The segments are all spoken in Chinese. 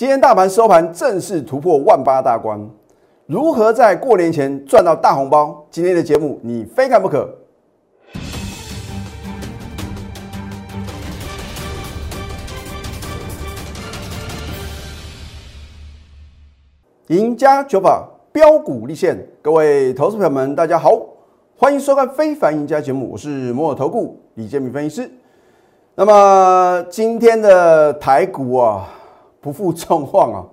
今天大盘收盘正式突破万八大关，如何在过年前赚到大红包？今天的节目你非看不可。赢家九法标股立现，各位投资朋友们，大家好，欢迎收看《非凡赢家》节目，我是摩尔投顾李建明分析师。那么今天的台股啊。不负众望啊！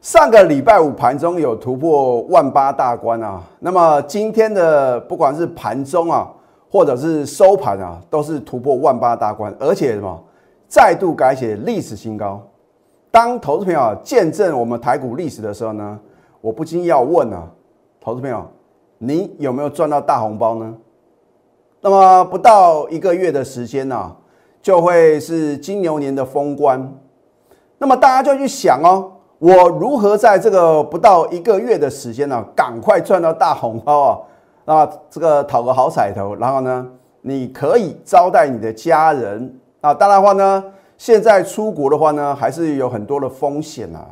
上个礼拜五盘中有突破万八大关啊，那么今天的不管是盘中啊，或者是收盘啊，都是突破万八大关，而且什么再度改写历史新高。当投资朋友见证我们台股历史的时候呢，我不禁要问啊，投资朋友，你有没有赚到大红包呢？那么不到一个月的时间呢，就会是金牛年的封关。那么大家就去想哦，我如何在这个不到一个月的时间呢，赶快赚到大红包啊？那这个讨个好彩头，然后呢，你可以招待你的家人啊。当然话呢，现在出国的话呢，还是有很多的风险啊。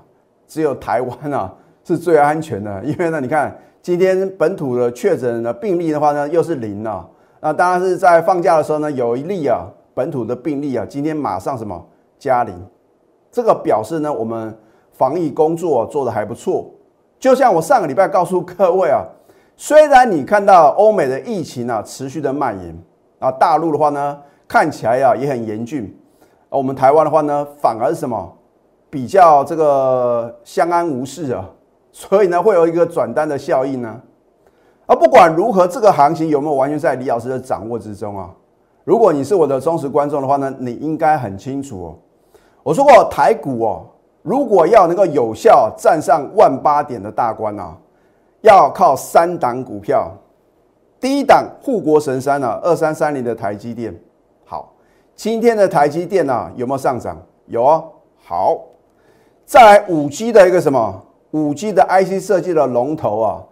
只有台湾啊是最安全的，因为呢，你看今天本土的确诊的病例的话呢，又是零啊。那当然是在放假的时候呢，有一例啊本土的病例啊，今天马上什么加零。这个表示呢，我们防疫工作做得还不错。就像我上个礼拜告诉各位啊，虽然你看到欧美的疫情啊持续的蔓延啊，大陆的话呢看起来啊也很严峻，而我们台湾的话呢反而是什么比较这个相安无事啊，所以呢会有一个转单的效应呢。而不管如何，这个行情有没有完全在李老师的掌握之中啊？如果你是我的忠实观众的话呢，你应该很清楚哦。我说过，台股哦，如果要能够有效站上万八点的大关啊，要靠三档股票。第一档护国神山呢，二三三零的台积电。好，今天的台积电呢有没有上涨？有啊。好，再来五 G 的一个什么？五 G 的 IC 设计的龙头啊，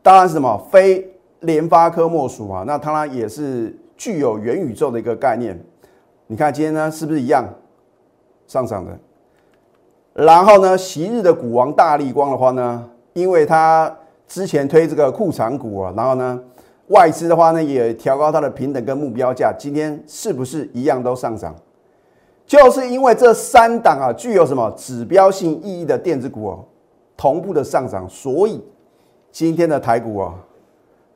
当然是什么？非联发科莫属啊。那当然也是具有元宇宙的一个概念。你看今天呢，是不是一样？上涨的，然后呢，昔日的股王大力光的话呢，因为它之前推这个库藏股啊，然后呢，外资的话呢也调高它的平等跟目标价，今天是不是一样都上涨？就是因为这三档啊具有什么指标性意义的电子股哦，同步的上涨，所以今天的台股啊，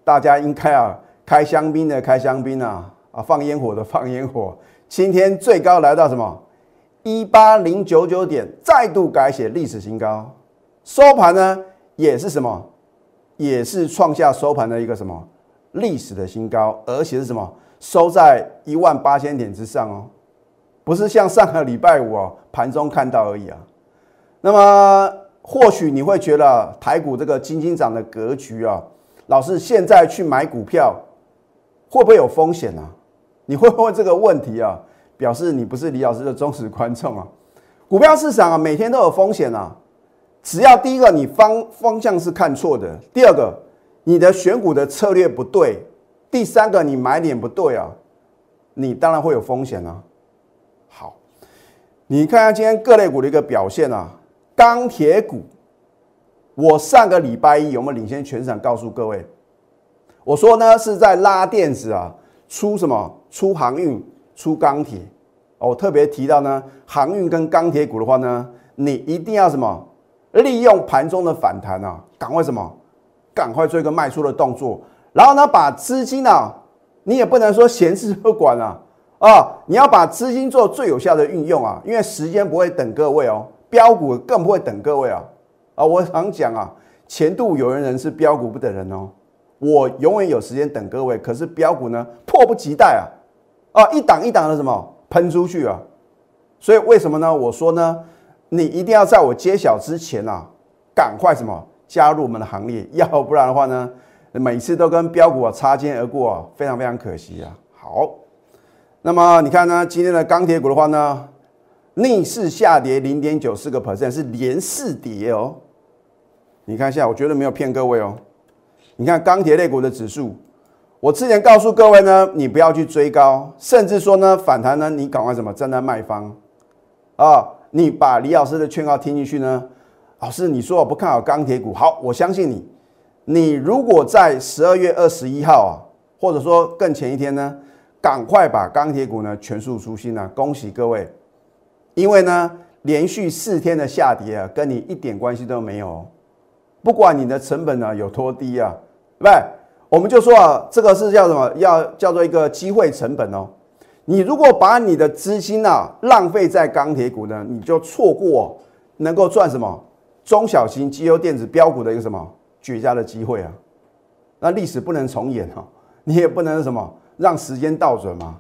大家应该啊开香槟的开香槟啊，啊放烟火的放烟火，今天最高来到什么？一八零九九点再度改写历史新高，收盘呢也是什么？也是创下收盘的一个什么历史的新高，而且是什么？收在一万八千点之上哦，不是像上个礼拜五哦盘中看到而已啊。那么或许你会觉得台股这个金金涨的格局啊，老师现在去买股票会不会有风险呢？你会问这个问题啊？表示你不是李老师的忠实观众啊！股票市场啊，每天都有风险啊。只要第一个你方方向是看错的，第二个你的选股的策略不对，第三个你买点不对啊，你当然会有风险啊。好，你看看今天各类股的一个表现啊，钢铁股，我上个礼拜一有没有领先全场告诉各位？我说呢是在拉电子啊，出什么出航运。出钢铁，我特别提到呢，航运跟钢铁股的话呢，你一定要什么？利用盘中的反弹啊，赶快什么？赶快做一个卖出的动作，然后呢，把资金啊，你也不能说闲置不管啊，啊，你要把资金做最有效的运用啊，因为时间不会等各位哦，标股更不会等各位啊，啊，我常讲啊，前度有缘人是标股不等人哦，我永远有时间等各位，可是标股呢，迫不及待啊。啊，一档一档的什么喷出去啊？所以为什么呢？我说呢，你一定要在我揭晓之前啊，赶快什么加入我们的行列，要不然的话呢，每次都跟标股啊擦肩而过啊，非常非常可惜啊。好，那么你看呢，今天的钢铁股的话呢，逆势下跌零点九四个 percent，是连四跌哦。你看一下，我绝对没有骗各位哦。你看钢铁类股的指数。我之前告诉各位呢，你不要去追高，甚至说呢反弹呢，你赶快什么站在卖方啊？你把李老师的劝告听进去呢？老师，你说我不看好钢铁股，好，我相信你。你如果在十二月二十一号啊，或者说更前一天呢，赶快把钢铁股呢全数出新啊！恭喜各位，因为呢连续四天的下跌啊，跟你一点关系都没有。不管你的成本呢有多低啊，对不？我们就说啊，这个是叫什么？要叫做一个机会成本哦。你如果把你的资金啊浪费在钢铁股呢，你就错过能够赚什么中小型绩优电子标股的一个什么？绝佳的机会啊！那历史不能重演哈，你也不能什么让时间倒转嘛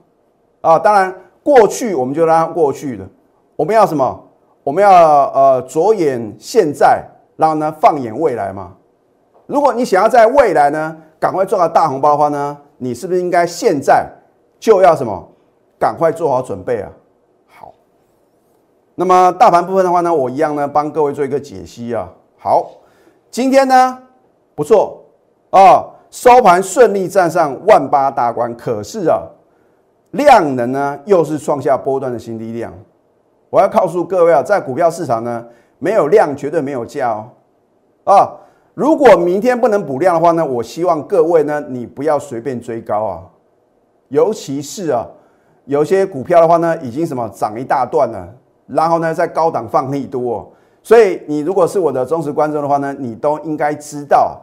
啊！当然，过去我们就让它过去的，我们要什么？我们要呃着眼现在，然后呢放眼未来嘛。如果你想要在未来呢赶快赚到大红包的话呢，你是不是应该现在就要什么赶快做好准备啊？好，那么大盘部分的话呢，我一样呢帮各位做一个解析啊。好，今天呢。不错啊，收盘顺利站上万八大关。可是啊，量能呢又是创下波段的新低量。我要告诉各位啊，在股票市场呢，没有量绝对没有价哦。啊，如果明天不能补量的话呢，我希望各位呢，你不要随便追高啊。尤其是啊，有些股票的话呢，已经什么涨一大段了，然后呢，在高档放利多。所以你如果是我的忠实观众的话呢，你都应该知道，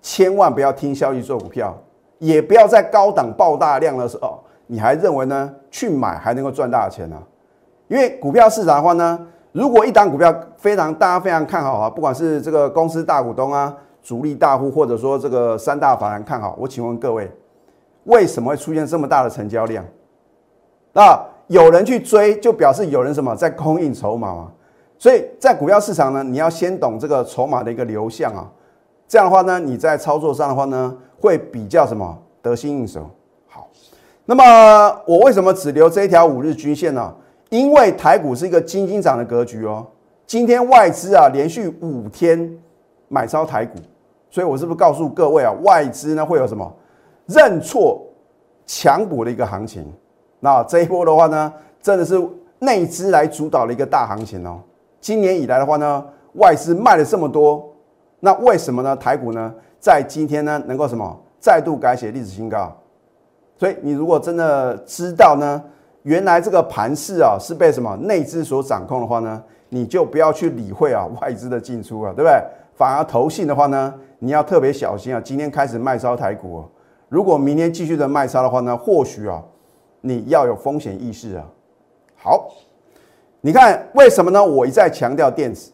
千万不要听消息做股票，也不要在高档爆大量的时候，你还认为呢去买还能够赚大钱呢？因为股票市场的话呢，如果一档股票非常大家非常看好啊，不管是这个公司大股东啊、主力大户，或者说这个三大法人看好，我请问各位，为什么会出现这么大的成交量？那有人去追，就表示有人什么在供应筹码嘛？所以在股票市场呢，你要先懂这个筹码的一个流向啊，这样的话呢，你在操作上的话呢，会比较什么得心应手。好，那么我为什么只留这一条五日均线呢？因为台股是一个金金涨的格局哦。今天外资啊连续五天买超台股，所以我是不是告诉各位啊，外资呢会有什么认错强补的一个行情？那这一波的话呢，真的是内资来主导的一个大行情哦。今年以来的话呢，外资卖了这么多，那为什么呢？台股呢，在今天呢，能够什么再度改写历史新高？所以你如果真的知道呢，原来这个盘势啊是被什么内资所掌控的话呢，你就不要去理会啊 外资的进出啊，对不对？反而投信的话呢，你要特别小心啊。今天开始卖超台股啊，如果明天继续的卖超的话呢，或许啊，你要有风险意识啊。好。你看为什么呢？我一再强调电子，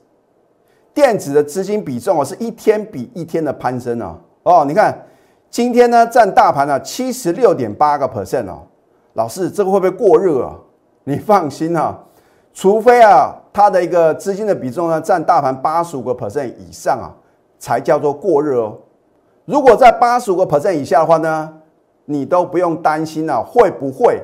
电子的资金比重啊，是一天比一天的攀升啊。哦，你看今天呢占大盘啊七十六点八个 percent 哦。老师，这个会不会过热啊？你放心啊，除非啊它的一个资金的比重呢占大盘八十五个 percent 以上啊，才叫做过热哦。如果在八十五个 percent 以下的话呢，你都不用担心啊，会不会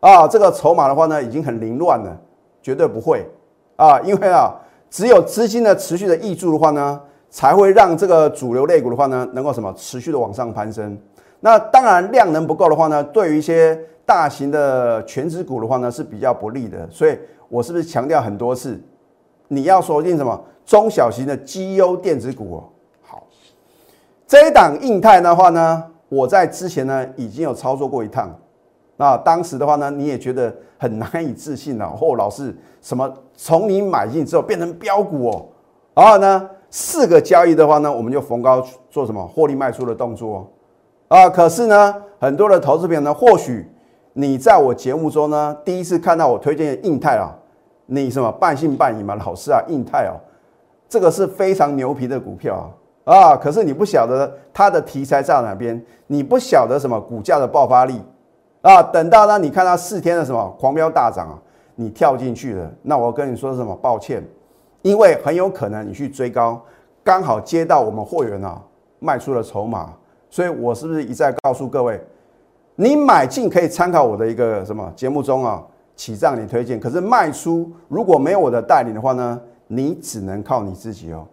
啊这个筹码的话呢已经很凌乱了。绝对不会啊，因为啊，只有资金的持续的溢注的话呢，才会让这个主流类股的话呢，能够什么持续的往上攀升。那当然量能不够的话呢，对于一些大型的全指股的话呢，是比较不利的。所以我是不是强调很多次，你要锁定什么中小型的绩优电子股哦？好，这一档印泰的话呢，我在之前呢已经有操作过一趟。那当时的话呢，你也觉得很难以置信了。哦，老是什么从你买进之后变成标股哦，然后呢，四个交易的话呢，我们就逢高做什么获利卖出的动作啊。可是呢，很多的投资朋友呢，或许你在我节目中呢，第一次看到我推荐的印泰啊，你什么半信半疑嘛？老师啊，印泰哦，这个是非常牛皮的股票啊啊！可是你不晓得它的题材在哪边，你不晓得什么股价的爆发力。啊，等到呢，你看到四天的什么狂飙大涨啊，你跳进去了，那我跟你说什么？抱歉，因为很有可能你去追高，刚好接到我们货源啊卖出了筹码，所以我是不是一再告诉各位，你买进可以参考我的一个什么节目中啊起账你推荐，可是卖出如果没有我的带领的话呢，你只能靠你自己哦。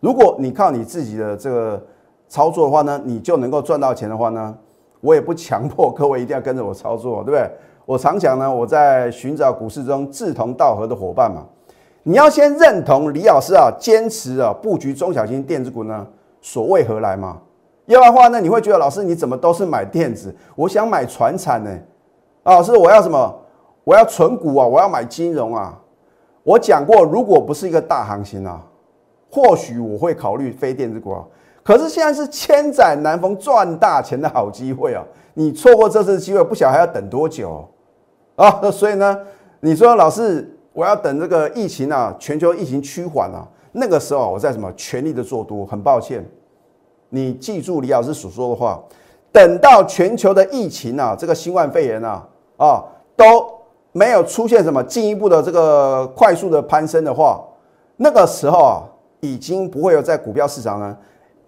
如果你靠你自己的这个操作的话呢，你就能够赚到钱的话呢？我也不强迫各位一定要跟着我操作，对不对？我常讲呢，我在寻找股市中志同道合的伙伴嘛。你要先认同李老师啊，坚持啊布局中小型电子股呢，所谓何来嘛？要不然的话呢，你会觉得老师你怎么都是买电子？我想买船产呢，啊，老师我要什么？我要存股啊，我要买金融啊。我讲过，如果不是一个大行情啊，或许我会考虑非电子股啊。可是现在是千载难逢赚大钱的好机会啊！你错过这次机会，不晓得还要等多久啊！所以呢，你说老师，我要等这个疫情啊，全球疫情趋缓啊，那个时候我在什么全力的做多？很抱歉，你记住李老师所说的话，等到全球的疫情啊，这个新冠肺炎啊啊都没有出现什么进一步的这个快速的攀升的话，那个时候啊，已经不会有在股票市场呢。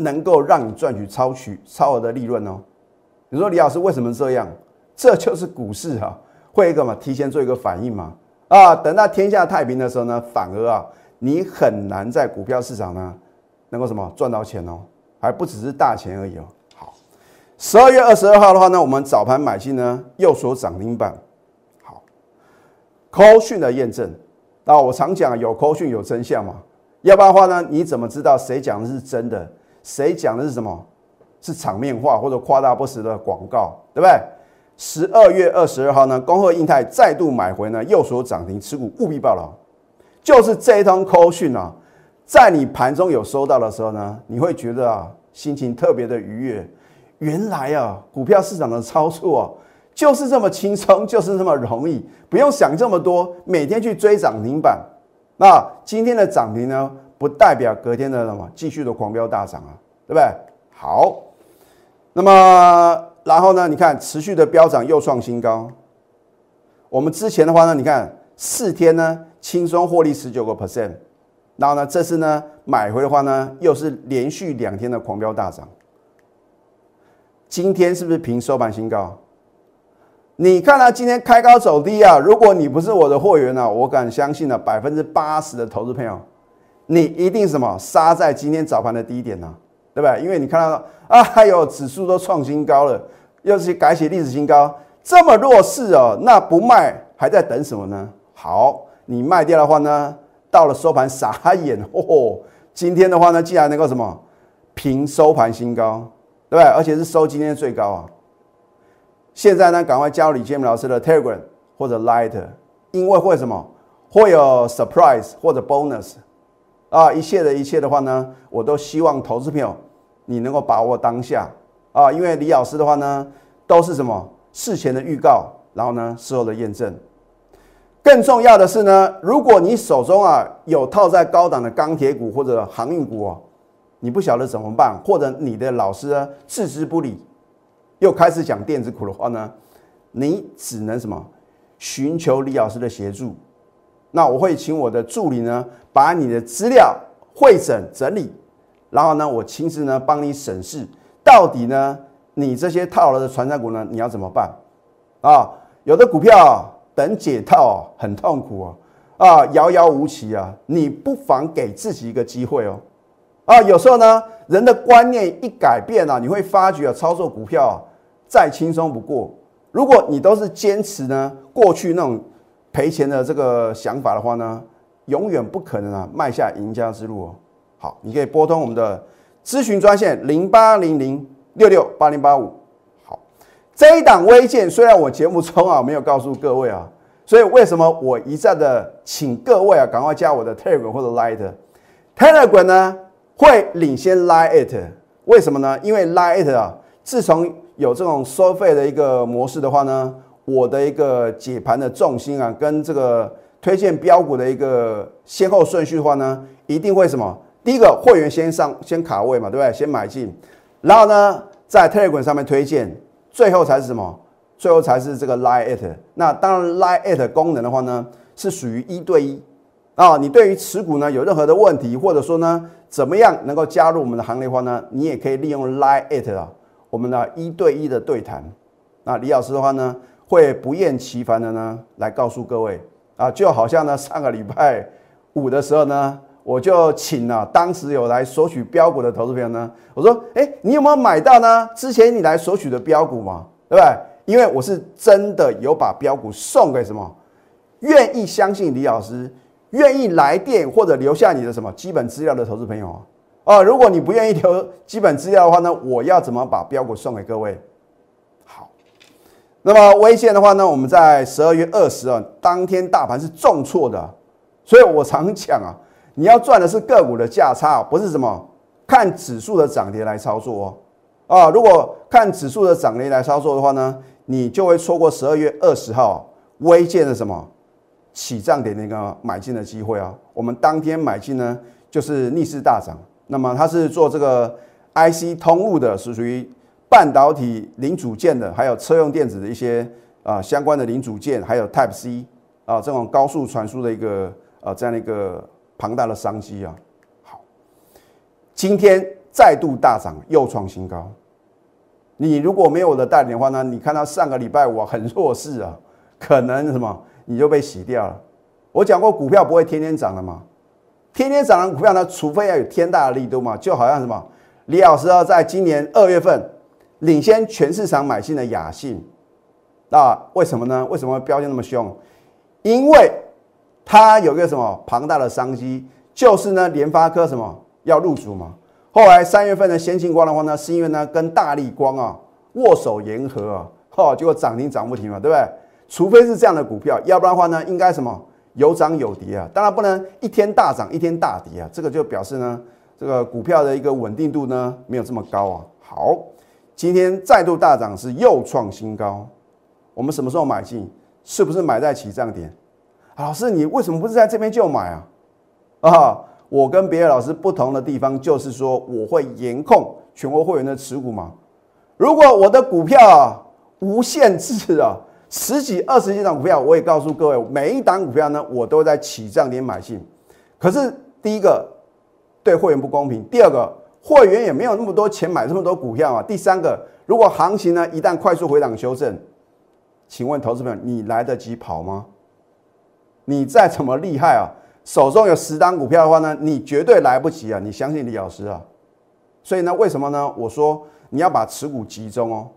能够让你赚取超取超额的利润哦。你说李老师为什么这样？这就是股市啊，会一个嘛，提前做一个反应嘛。啊，等到天下太平的时候呢，反而啊，你很难在股票市场呢能够什么赚到钱哦，还不只是大钱而已哦。好，十二月二十二号的话呢，我们早盘买进呢，又所涨停板。好，扣讯的验证啊，我常讲有扣讯有真相嘛，要不然的话呢，你怎么知道谁讲的是真的？谁讲的是什么？是场面话或者夸大不实的广告，对不对？十二月二十二号呢，恭贺印泰再度买回呢，右手涨停，持股务必报牢。就是这一通 call 讯啊，在你盘中有收到的时候呢，你会觉得啊，心情特别的愉悦。原来啊，股票市场的操作啊，就是这么轻松，就是这么容易，不用想这么多，每天去追涨停板。那今天的涨停呢？不代表隔天的什么继续的狂飙大涨啊，对不对？好，那么然后呢？你看持续的飙涨又创新高。我们之前的话呢，你看四天呢轻松获利十九个 percent，然后呢这次呢买回的话呢又是连续两天的狂飙大涨。今天是不是平收盘新高？你看到今天开高走低啊？如果你不是我的货源呢，我敢相信呢百分之八十的投资朋友。你一定什么杀在今天早盘的低点呢？对不对？因为你看到啊，还有指数都创新高了，又是改写历史新高，这么弱势哦，那不卖还在等什么呢？好，你卖掉的话呢，到了收盘傻眼哦。今天的话呢，竟然能够什么平收盘新高，对不对？而且是收今天最高啊。现在呢，赶快加入李建明老师的 Telegram 或者 Light，因为会什么会有 surprise 或者 bonus。啊，一切的一切的话呢，我都希望投资朋友你能够把握当下啊，因为李老师的话呢，都是什么事前的预告，然后呢事后的验证。更重要的是呢，如果你手中啊有套在高档的钢铁股或者航运股哦，你不晓得怎么办，或者你的老师呢置之不理，又开始讲电子股的话呢，你只能什么寻求李老师的协助。那我会请我的助理呢，把你的资料会诊整理，然后呢，我亲自呢帮你审视，到底呢你这些套牢的传产股呢，你要怎么办？啊，有的股票等解套很痛苦哦，啊，遥遥无期啊，你不妨给自己一个机会哦，啊，有时候呢，人的观念一改变啊，你会发觉啊，操作股票啊再轻松不过。如果你都是坚持呢过去那种。赔钱的这个想法的话呢，永远不可能啊迈下赢家之路哦。好，你可以拨通我们的咨询专线零八零零六六八零八五。这一档微件虽然我节目中啊没有告诉各位啊，所以为什么我一再的请各位啊赶快加我的 Telegram 或者 Light？Telegram 呢会领先 Light，为什么呢？因为 Light 啊，自从有这种收费的一个模式的话呢。我的一个解盘的重心啊，跟这个推荐标股的一个先后顺序的话呢，一定会什么？第一个会员先上先卡位嘛，对不对？先买进，然后呢，在 Telegram 上面推荐，最后才是什么？最后才是这个 Line at。那当然 Line at 功能的话呢，是属于一对一啊。你对于持股呢有任何的问题，或者说呢怎么样能够加入我们的行列的话呢，你也可以利用 Line at 啊，我们的一对一的对谈。那李老师的话呢？会不厌其烦的呢，来告诉各位啊，就好像呢上个礼拜五的时候呢，我就请了当时有来索取标股的投资朋友呢，我说，哎，你有没有买到呢？之前你来索取的标股嘛，对不对？因为我是真的有把标股送给什么，愿意相信李老师，愿意来电或者留下你的什么基本资料的投资朋友啊。哦，如果你不愿意留基本资料的话呢，我要怎么把标股送给各位？好，那么微线的话呢，我们在十二月二十啊，当天大盘是重挫的，所以我常讲啊，你要赚的是个股的价差，不是什么看指数的涨跌来操作哦。啊，如果看指数的涨跌来操作的话呢，你就会错过十二月二十号微线的什么起涨点那个买进的机会啊。我们当天买进呢，就是逆势大涨。那么它是做这个 IC 通路的，是属于半导体零组件的，还有车用电子的一些啊相关的零组件，还有 Type C 啊这种高速传输的一个啊这样的一个庞大的商机啊。好，今天再度大涨，又创新高。你如果没有我的带领的话呢，你看到上个礼拜五很弱势啊，可能什么你就被洗掉了。我讲过股票不会天天涨的嘛。天天涨的股票呢，除非要有天大的力度嘛，就好像什么李老师要在今年二月份领先全市场买进的雅信，那为什么呢？为什么标价那么凶？因为它有一个什么庞大的商机，就是呢联发科什么要入主嘛。后来三月份的先进光的话呢，是因为呢跟大力光啊握手言和啊，哈，结果涨停涨不停嘛，对不对？除非是这样的股票，要不然的话呢，应该什么？有涨有跌啊，当然不能一天大涨一天大跌啊，这个就表示呢，这个股票的一个稳定度呢没有这么高啊。好，今天再度大涨是又创新高，我们什么时候买进？是不是买在起涨点？老师，你为什么不是在这边就买啊？啊，我跟别的老师不同的地方就是说，我会严控全国会员的持股嘛。如果我的股票啊无限制啊。十几、二十几档股票，我也告诉各位，每一档股票呢，我都在起涨点买进。可是第一个对会员不公平，第二个会员也没有那么多钱买这么多股票啊。第三个，如果行情呢一旦快速回档修正，请问投资朋友，你来得及跑吗？你再怎么厉害啊，手中有十档股票的话呢，你绝对来不及啊！你相信李老师啊？所以呢，为什么呢？我说你要把持股集中哦。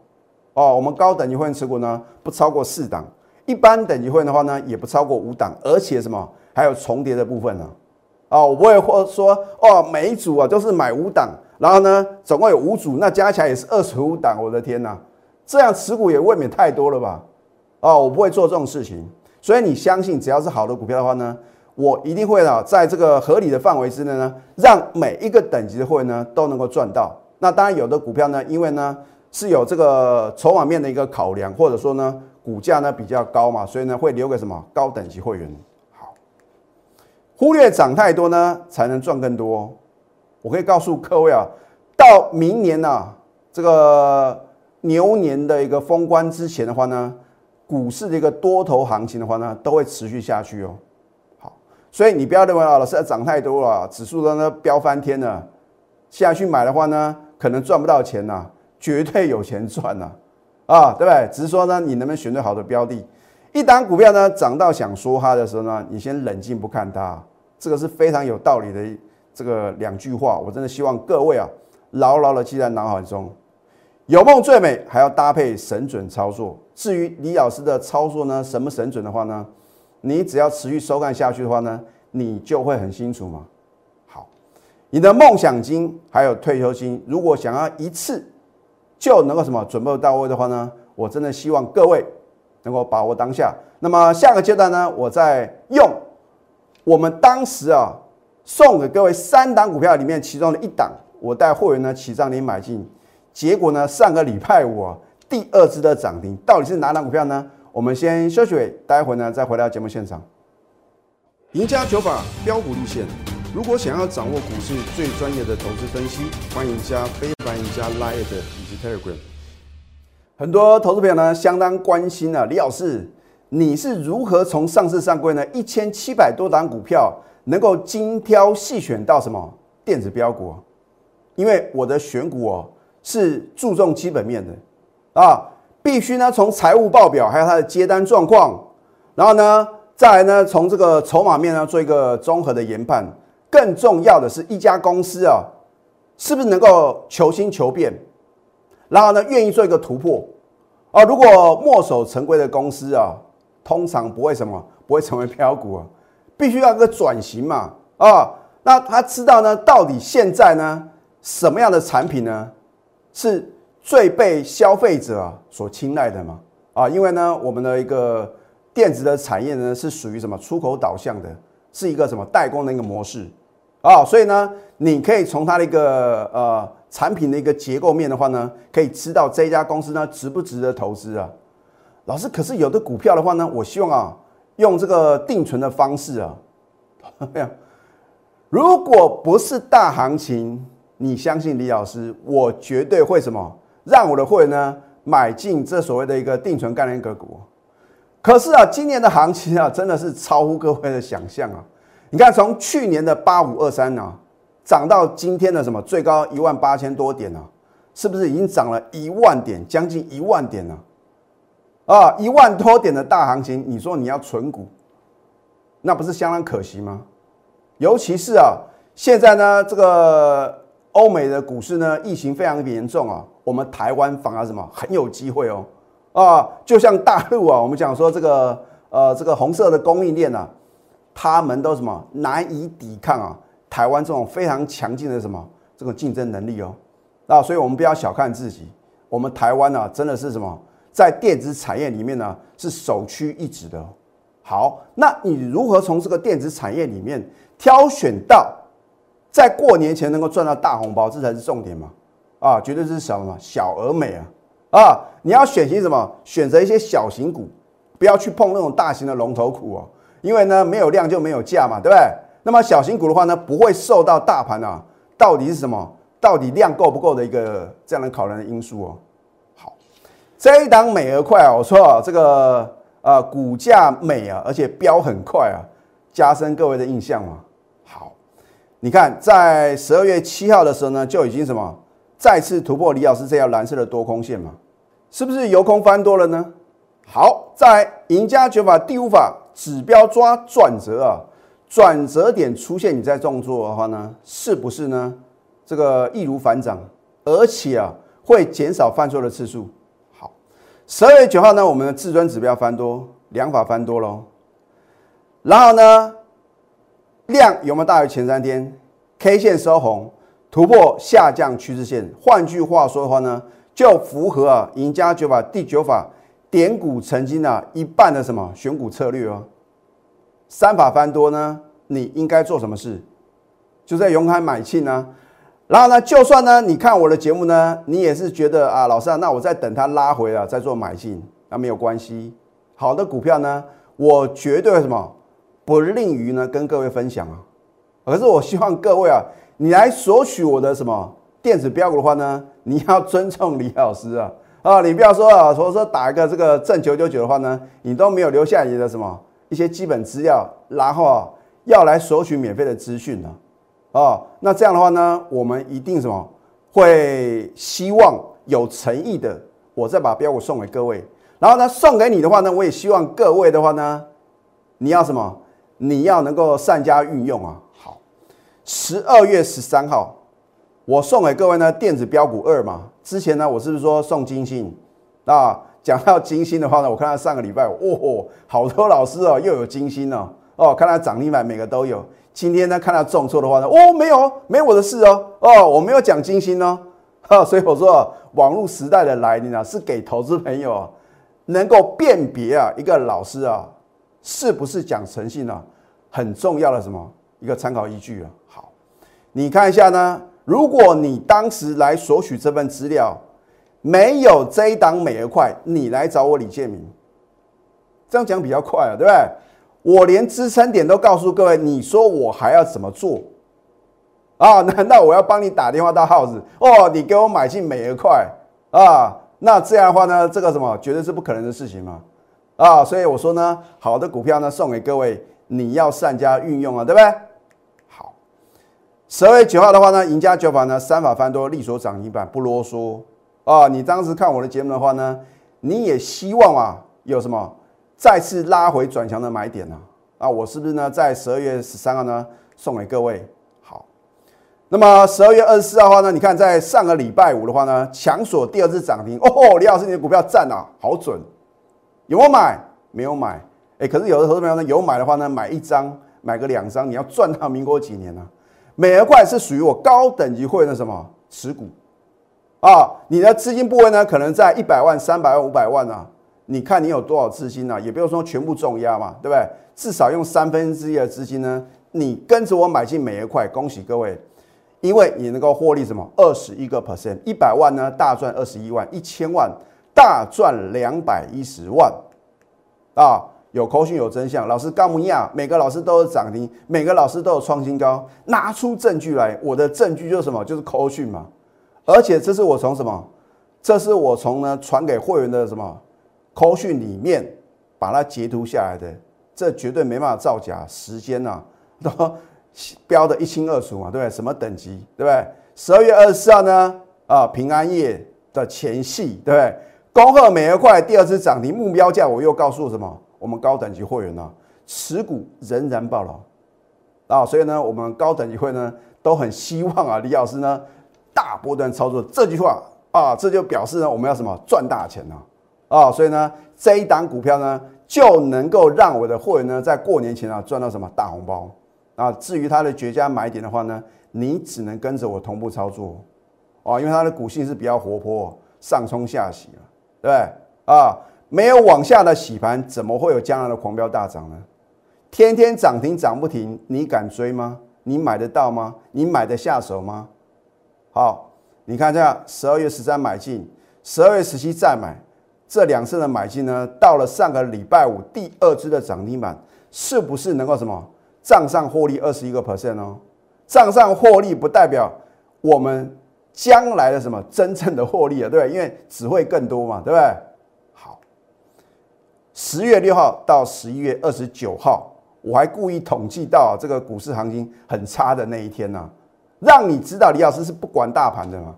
哦，我们高等级会员持股呢不超过四档，一般等级会员的话呢也不超过五档，而且什么还有重叠的部分呢？哦，我不会或说哦每一组啊都是买五档，然后呢总共有五组，那加起来也是二十五档，我的天哪，这样持股也未免太多了吧？哦，我不会做这种事情，所以你相信只要是好的股票的话呢，我一定会啊在这个合理的范围之内呢，让每一个等级的会员呢都能够赚到。那当然有的股票呢，因为呢。是有这个筹码面的一个考量，或者说呢，股价呢比较高嘛，所以呢会留给什么高等级会员。好，忽略涨太多呢，才能赚更多。我可以告诉各位啊，到明年呢，这个牛年的一个封关之前的话呢，股市的一个多头行情的话呢，都会持续下去哦。好，所以你不要认为啊，老师涨太多了，指数都呢飙翻天了，下去买的话呢，可能赚不到钱呐。绝对有钱赚呐，啊，对不对？只是说呢，你能不能选对好的标的？一档股票呢涨到想说它的时候呢，你先冷静不看它，这个是非常有道理的这个两句话。我真的希望各位啊，牢牢的记在脑海中。有梦最美，还要搭配神准操作。至于李老师的操作呢，什么神准的话呢？你只要持续收看下去的话呢，你就会很清楚嘛。好，你的梦想金还有退休金，如果想要一次。就能够什么准备到位的话呢？我真的希望各位能够把握当下。那么下个阶段呢，我再用我们当时啊送给各位三档股票里面其中的一档，我带会员呢起账点买进，结果呢上个礼拜五啊第二只的涨停，到底是哪档股票呢？我们先休息，待会呢再回到节目现场。赢家九法标股立线。如果想要掌握股市最专业的投资分析，欢迎加非凡、加 Line 以及 Telegram。很多投资朋友呢相当关心啊，李老师，你是如何从上市上柜呢一千七百多档股票，能够精挑细选到什么电子标股？因为我的选股哦是注重基本面的。啊，必须呢从财务报表还有它的接单状况，然后呢再来呢从这个筹码面呢做一个综合的研判。更重要的是一家公司啊，是不是能够求新求变，然后呢，愿意做一个突破。啊，如果墨守成规的公司啊，通常不会什么，不会成为飘股啊，必须要个转型嘛，啊，那他知道呢，到底现在呢，什么样的产品呢，是最被消费者所青睐的嘛？啊，因为呢，我们的一个电子的产业呢，是属于什么出口导向的，是一个什么代工的一个模式啊，所以呢，你可以从它的一个呃。产品的一个结构面的话呢，可以知道这家公司呢值不值得投资啊？老师，可是有的股票的话呢，我希望啊用这个定存的方式啊，如果不是大行情，你相信李老师，我绝对会什么让我的会员呢买进这所谓的一个定存概念个股。可是啊，今年的行情啊，真的是超乎各位的想象啊！你看，从去年的八五二三啊。涨到今天的什么最高一万八千多点呢？是不是已经涨了一万点，将近一万点了？啊，一万多点的大行情，你说你要存股，那不是相当可惜吗？尤其是啊，现在呢，这个欧美的股市呢，疫情非常严重啊，我们台湾反而什么很有机会哦。啊，就像大陆啊，我们讲说这个呃，这个红色的供应链啊，他们都什么难以抵抗啊。台湾这种非常强劲的什么这个竞争能力哦，那所以我们不要小看自己，我们台湾呢真的是什么在电子产业里面呢是首屈一指的。好，那你如何从这个电子产业里面挑选到在过年前能够赚到大红包，这才是重点嘛？啊，绝对是什么小而美啊！啊，你要选型什么？选择一些小型股，不要去碰那种大型的龙头股哦，因为呢没有量就没有价嘛，对不对？那么小型股的话呢，不会受到大盘啊，到底是什么？到底量够不够的一个这样的考量的因素哦。好，这一档美而快啊，我说啊，这个呃股价美啊，而且飙很快啊，加深各位的印象嘛。好，你看在十二月七号的时候呢，就已经什么再次突破李老师这条蓝色的多空线嘛，是不是由空翻多了呢？好，在赢家九法第五法指标抓转折啊。转折点出现，你在动作的话呢，是不是呢？这个易如反掌，而且啊，会减少犯错的次数。好，十二月九号呢，我们的至尊指标翻多，两法翻多喽。然后呢，量有没有大于前三天？K 线收红，突破下降趋势线。换句话说的话呢，就符合啊赢家九法第九法点股成金的一半的什么选股策略哦。三法翻多呢，你应该做什么事？就在勇敢买进呢。然后呢，就算呢，你看我的节目呢，你也是觉得啊，老师啊，那我再等它拉回了再做买进，那没有关系。好的股票呢，我绝对什么不吝于呢跟各位分享啊。可是我希望各位啊，你来索取我的什么电子标股的话呢，你要尊重李老师啊啊，你不要说啊，说说打一个这个正九九九的话呢，你都没有留下你的什么。一些基本资料，然后啊要来索取免费的资讯呢，哦，那这样的话呢，我们一定什么会希望有诚意的，我再把标股送给各位，然后呢送给你的话呢，我也希望各位的话呢，你要什么？你要能够善加运用啊。好，十二月十三号，我送给各位呢电子标股二嘛，之前呢我是不是说送金星啊？讲到金星的话呢，我看到上个礼拜，哦，好多老师哦，又有金星哦，哦，看到涨停板每个都有。今天呢，看到重挫的话呢，哦，没有，没我的事哦，哦，我没有讲金星哦，哈，所以我说，网络时代的来临啊，是给投资朋友啊能够辨别啊，一个老师啊，是不是讲诚信呢，很重要的什么一个参考依据啊。好，你看一下呢，如果你当时来索取这份资料。没有这一档美而快，你来找我李建明，这样讲比较快啊，对不对？我连支撑点都告诉各位，你说我还要怎么做啊？难道我要帮你打电话到耗子哦？你给我买进美而快啊？那这样的话呢，这个什么绝对是不可能的事情嘛啊！所以我说呢，好的股票呢送给各位，你要善加运用啊，对不对？好，十二月九号的话呢，赢家九法呢三法翻多，力所涨停板，不啰嗦。啊，你当时看我的节目的话呢，你也希望啊有什么再次拉回转强的买点呢？啊，我是不是呢在十二月十三号呢送给各位？好，那么十二月二十四号的话呢，你看在上个礼拜五的话呢，强锁第二次涨停哦，李老师你的股票赞啊，好准，有没有买？没有买，哎，可是有的投资朋友呢有买的话呢，买一张，买个两张，你要赚到民国几年呢？美而快是属于我高等级会员的什么持股啊？你的资金部位呢，可能在一百万、三百万、五百万啊？你看你有多少资金呢？也不用说全部重压嘛，对不对？至少用三分之一的资金呢，你跟着我买进美而快，恭喜各位！因为你能够获利什么？二十一个 percent，一百万呢大赚二十一万，一千万大赚两百一十万，啊，有口讯有真相。老师高木亚，每个老师都有涨停，每个老师都有创新高，拿出证据来。我的证据就是什么？就是口讯嘛。而且这是我从什么？这是我从呢传给会员的什么口讯里面把它截图下来的，这绝对没办法造假，时间呐 都。标的一清二楚嘛，对不对？什么等级，对不对？十二月二十四号呢？啊，平安夜的前戏，对不对？恭贺美而快第二次涨停，目标价我又告诉什么？我们高等级会员呢，持股仍然爆了啊！所以呢，我们高等级会呢都很希望啊，李老师呢大波段操作这句话啊，这就表示呢我们要什么赚大钱呢啊！所以呢，这一档股票呢就能够让我的会员呢在过年前啊赚到什么大红包。啊，至于它的绝佳买点的话呢，你只能跟着我同步操作，啊，因为它的股性是比较活泼，上冲下洗，对不对？啊，没有往下的洗盘，怎么会有将来的狂飙大涨呢？天天涨停涨不停，你敢追吗？你买得到吗？你买得下手吗？好，你看这样，十二月十三买进，十二月十七再买，这两次的买进呢，到了上个礼拜五第二支的涨停板，是不是能够什么？账上获利二十一个 percent 哦，账上获利不代表我们将来的什么真正的获利啊，对不对？因为只会更多嘛，对不对？十月六号到十一月二十九号，我还故意统计到这个股市行情很差的那一天呢，让你知道李老师是不管大盘的嘛，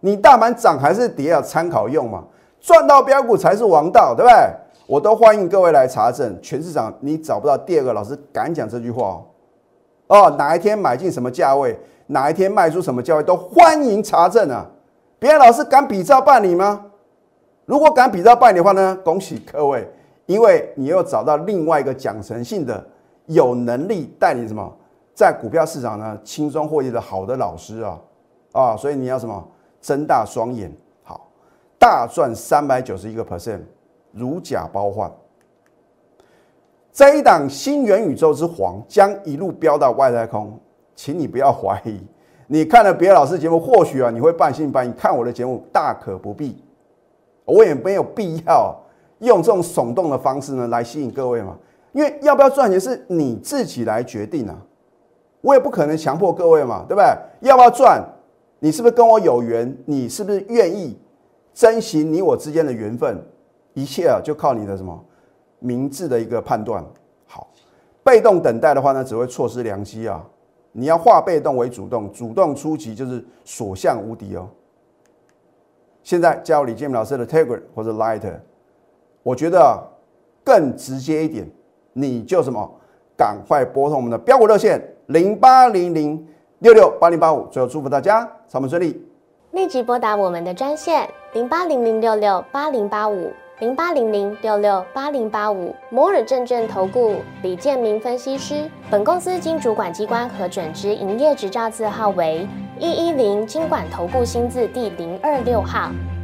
你大盘涨还是跌要参考用嘛，赚到标股才是王道，对不对？我都欢迎各位来查证，全市场你找不到第二个老师敢讲这句话哦。哦，哪一天买进什么价位，哪一天卖出什么价位，都欢迎查证啊！别的老师敢比照办理吗？如果敢比照办理的话呢，恭喜各位，因为你又找到另外一个讲诚信的、有能力带你什么在股票市场呢轻松获利的好的老师啊啊！所以你要什么睁大双眼，好，大赚三百九十一个 percent。如假包换，这一档新元宇宙之皇将一路飙到外太空，请你不要怀疑。你看了别的老师节目，或许啊你会半信半疑。看我的节目大可不必，我也没有必要用这种耸动的方式呢来吸引各位嘛。因为要不要赚钱是你自己来决定啊，我也不可能强迫各位嘛，对不对？要不要赚，你是不是跟我有缘？你是不是愿意珍惜你我之间的缘分？一切啊，就靠你的什么明智的一个判断。好，被动等待的话呢，只会错失良机啊！你要化被动为主动，主动出击就是所向无敌哦。现在加入李建明老师的 Telegram 或者 Light，我觉得更直接一点，你就什么，赶快拨通我们的标股热线零八零零六六八零八五。最后祝福大家操盘顺利，立即拨打我们的专线零八零零六六八零八五。零八零零六六八零八五摩尔证券投顾李建明分析师，本公司经主管机关核准之营业执照字号为一一零金管投顾新字第零二六号。